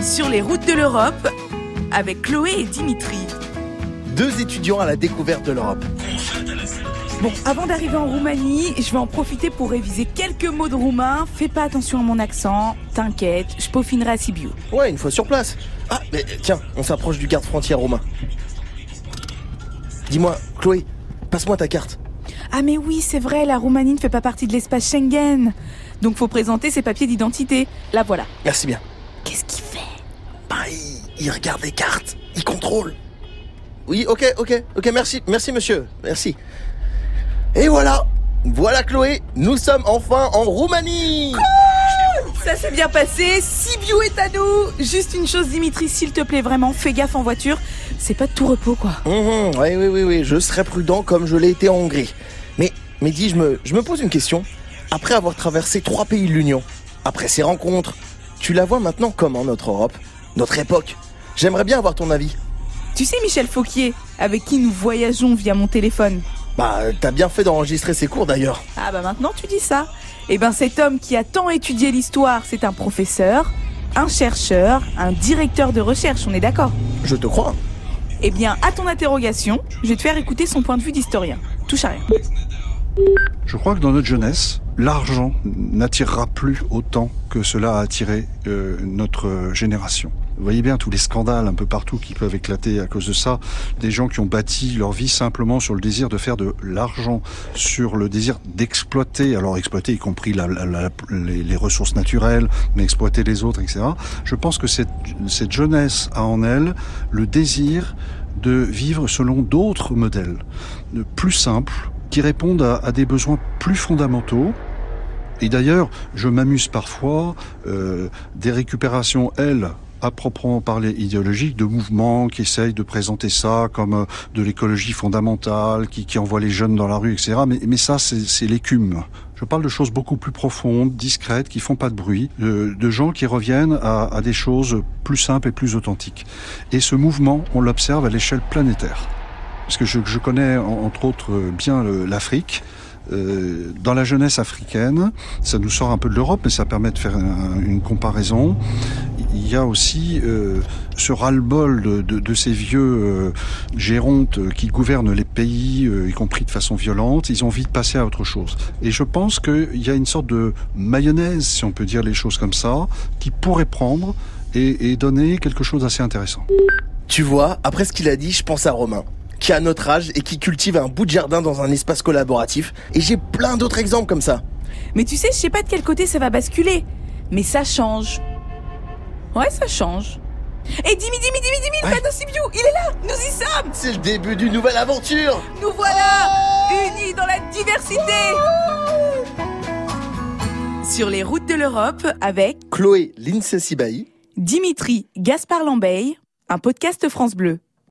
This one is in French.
Sur les routes de l'Europe avec Chloé et Dimitri. Deux étudiants à la découverte de l'Europe. Bon, avant d'arriver en Roumanie, je vais en profiter pour réviser quelques mots de roumain. Fais pas attention à mon accent, t'inquiète, je peaufinerai à Sibiu. Ouais, une fois sur place. Ah, mais tiens, on s'approche du garde-frontière roumain. Dis-moi, Chloé, passe-moi ta carte. Ah mais oui, c'est vrai, la Roumanie ne fait pas partie de l'espace Schengen. Donc faut présenter ses papiers d'identité. La voilà. Merci bien. Qu'est-ce Bah, il, il regarde les cartes, il contrôle. Oui, ok, ok, ok, merci, merci monsieur, merci. Et voilà, voilà Chloé, nous sommes enfin en Roumanie Ça s'est bien passé, Sibiu est à nous Juste une chose Dimitri, s'il te plaît vraiment, fais gaffe en voiture. C'est pas de tout repos quoi. Mhm, Oui, oui, oui, oui, je serai prudent comme je l'ai été en Hongrie. Mais, mais dis, je me, je me pose une question. Après avoir traversé trois pays de l'Union, après ces rencontres, tu la vois maintenant comment notre Europe, notre époque J'aimerais bien avoir ton avis. Tu sais Michel Fauquier, avec qui nous voyageons via mon téléphone Bah, t'as bien fait d'enregistrer ces cours d'ailleurs. Ah bah maintenant tu dis ça. Eh ben cet homme qui a tant étudié l'histoire, c'est un professeur, un chercheur, un directeur de recherche, on est d'accord? Je te crois. Eh bien, à ton interrogation, je vais te faire écouter son point de vue d'historien. Touche à rien. Je crois que dans notre jeunesse, l'argent n'attirera plus autant que cela a attiré euh, notre génération. Vous voyez bien tous les scandales un peu partout qui peuvent éclater à cause de ça. Des gens qui ont bâti leur vie simplement sur le désir de faire de l'argent, sur le désir d'exploiter, alors exploiter y compris les, ressources naturelles, mais exploiter les autres, etc. Je pense que cette, cette jeunesse a en elle le désir de vivre selon d'autres modèles, plus simples, qui répondent à, à des besoins plus fondamentaux, et d'ailleurs, je m'amuse parfois euh, des récupérations, elles, à proprement parler idéologiques, de mouvements qui essayent de présenter ça comme euh, de l'écologie fondamentale, qui, qui envoie les jeunes dans la rue, etc. Mais, mais ça, c'est l'écume. Je parle de choses beaucoup plus profondes, discrètes, qui font pas de bruit, de, de gens qui reviennent à, à des choses plus simples et plus authentiques. Et ce mouvement, on l'observe à l'échelle planétaire. Parce que je, je connais, entre autres, bien l'Afrique. Euh, dans la jeunesse africaine, ça nous sort un peu de l'Europe, mais ça permet de faire un, une comparaison. Il y a aussi euh, ce ras-le-bol de, de, de, ces vieux euh, gérontes qui gouvernent les pays, euh, y compris de façon violente. Ils ont envie de passer à autre chose. Et je pense qu'il y a une sorte de mayonnaise, si on peut dire les choses comme ça, qui pourrait prendre et, et donner quelque chose d'assez intéressant. Tu vois, après ce qu'il a dit, je pense à Romain qui a notre âge et qui cultive un bout de jardin dans un espace collaboratif. Et j'ai plein d'autres exemples comme ça. Mais tu sais, je sais pas de quel côté ça va basculer. Mais ça change. Ouais, ça change. Et Dimi, Dimi, Dimi, Dimi, le panneau Sibiu, il est là, nous y sommes. C'est le début d'une nouvelle aventure. Nous voilà, oh unis dans la diversité. Oh Sur les routes de l'Europe avec Chloé Lincesibaï, Dimitri Gaspard Lambeille, un podcast France Bleu.